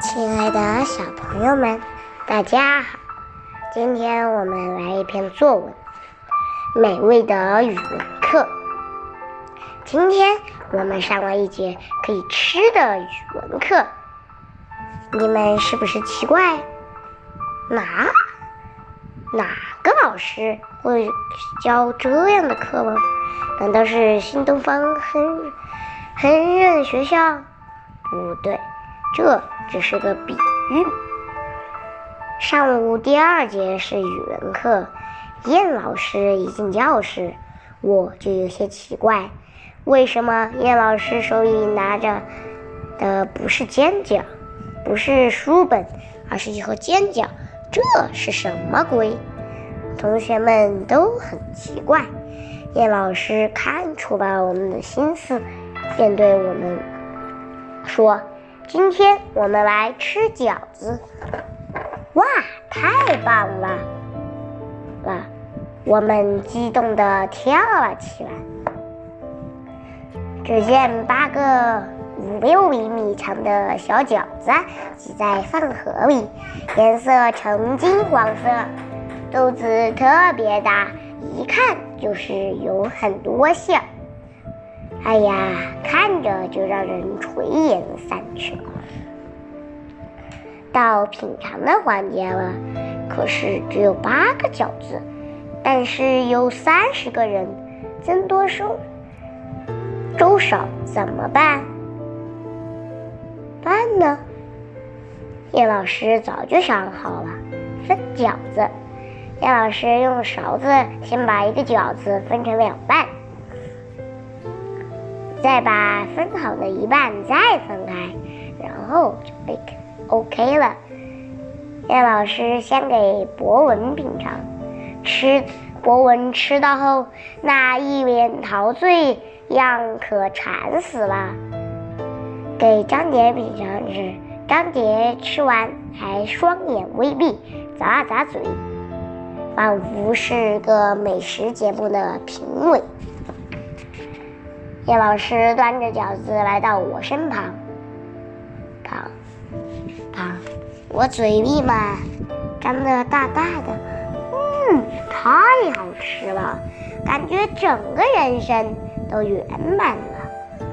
亲爱的小朋友们，大家好！今天我们来一篇作文《美味的语文课》。今天我们上了一节可以吃的语文课，你们是不是奇怪？哪哪个老师会教这样的课吗？难道是新东方亨亨润学校？不对。这只是个比喻。上午第二节是语文课，燕老师一进教室，我就有些奇怪，为什么燕老师手里拿着的不是尖角，不是书本，而是一盒尖角？这是什么鬼？同学们都很奇怪。燕老师看出了我们的心思，便对我们说。今天我们来吃饺子，哇，太棒了！了，我们激动地跳了起来。只见八个五六厘米长的小饺子挤在饭盒里，颜色呈金黄色，肚子特别大，一看就是有很多馅。哎呀，看着就让人垂涎三尺。到品尝的环节了，可是只有八个饺子，但是有三十个人，增多粥粥少，怎么办？办呢？叶老师早就想好了，分饺子。叶老师用勺子先把一个饺子分成两半。再把分好的一半再分开，然后就 OK 了。叶老师先给博文品尝，吃博文吃到后那一脸陶醉样，可馋死了。给张杰品尝时，张杰吃完还双眼微闭，咂了咂嘴，仿佛是个美食节目的评委。叶老师端着饺子来到我身旁，旁旁，我嘴里嘛张得大大的，嗯，太好吃了，感觉整个人生都圆满了。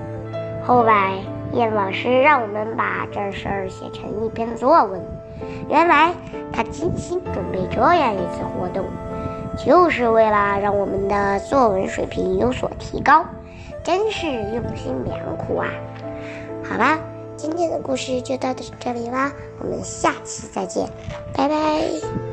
后来叶老师让我们把这事儿写成一篇作文，原来他精心准备这样一次活动，就是为了让我们的作文水平有所提高。真是用心良苦啊！好啦，今天的故事就到这里啦，我们下期再见，拜拜。